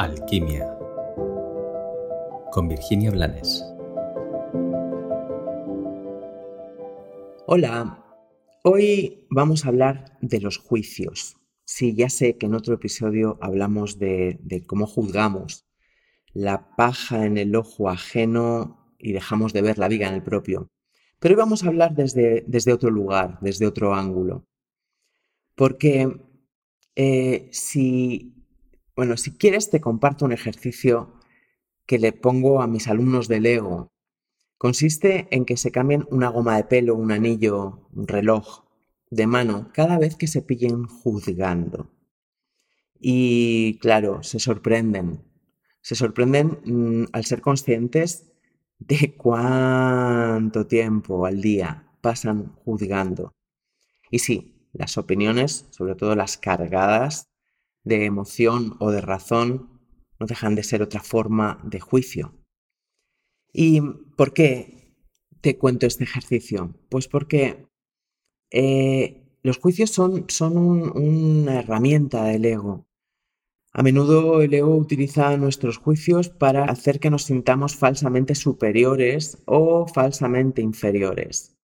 Alquimia con Virginia Blanes. Hola, hoy vamos a hablar de los juicios. Sí, ya sé que en otro episodio hablamos de, cómo juzgamos la paja en el ojo ajeno y dejamos de ver la viga en el propio. Pero hoy vamos a hablar desde, desde otro lugar, desde otro ángulo. Porque eh, si bueno, si quieres te comparto un ejercicio que le pongo a mis alumnos de Lego. Consiste en que se cambien una goma de pelo, un anillo, un reloj de mano cada vez que se pillen juzgando. Y claro, se sorprenden. Se sorprenden mm, al ser conscientes de cuánto tiempo al día pasan juzgando. Y sí, las opiniones, sobre todo las cargadas, de emoción o de razón no dejan de ser otra forma de juicio. ¿Y por qué te cuento este ejercicio? Pues porque eh, los juicios son, son una herramienta del ego. A menudo el ego utiliza nuestros juicios para hacer que nos sintamos falsamente superiores o falsamente inferiores.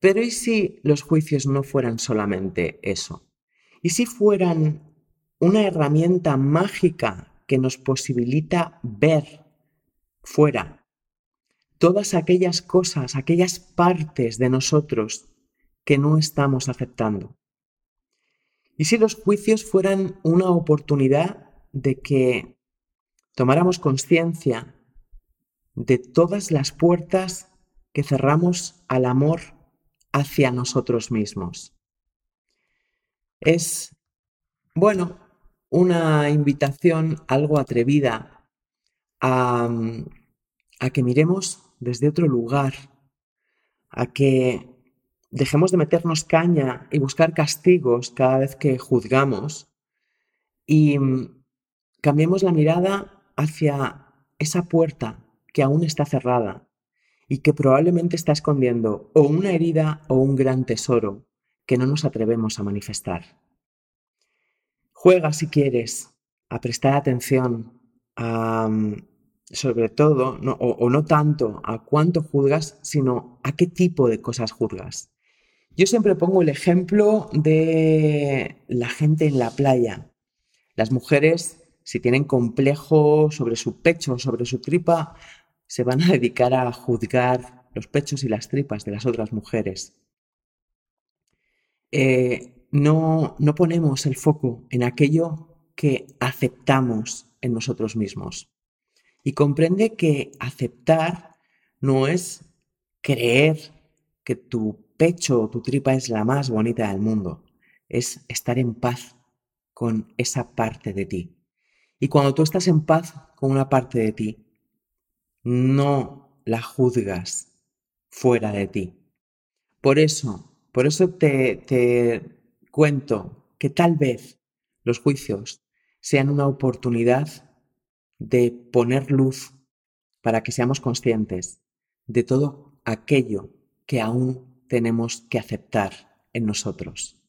Pero ¿y si los juicios no fueran solamente eso? ¿Y si fueran una herramienta mágica que nos posibilita ver fuera todas aquellas cosas, aquellas partes de nosotros que no estamos aceptando. Y si los juicios fueran una oportunidad de que tomáramos conciencia de todas las puertas que cerramos al amor hacia nosotros mismos. Es, bueno, una invitación algo atrevida a, a que miremos desde otro lugar, a que dejemos de meternos caña y buscar castigos cada vez que juzgamos y cambiemos la mirada hacia esa puerta que aún está cerrada y que probablemente está escondiendo o una herida o un gran tesoro que no nos atrevemos a manifestar. Juega si quieres a prestar atención mm, sobre todo, o, no tanto a cuánto juzgas, sino a qué tipo de cosas juzgas. Yo siempre pongo el ejemplo de la gente en la playa. Las mujeres, si tienen complejo sobre su pecho, sobre su tripa, se van a dedicar a juzgar los pechos y las tripas de las otras mujeres. Eh, no, no ponemos el foco en aquello que aceptamos en nosotros mismos. Y comprende que aceptar no es creer que tu pecho o tu tripa es la más bonita del mundo, es estar en paz con esa parte de ti. Y cuando tú estás en paz con una parte de ti, no la juzgas fuera de ti. Por eso, por eso te, te cuento que tal vez los juicios sean una oportunidad de poner luz para que seamos conscientes de todo aquello que aún tenemos que aceptar en nosotros.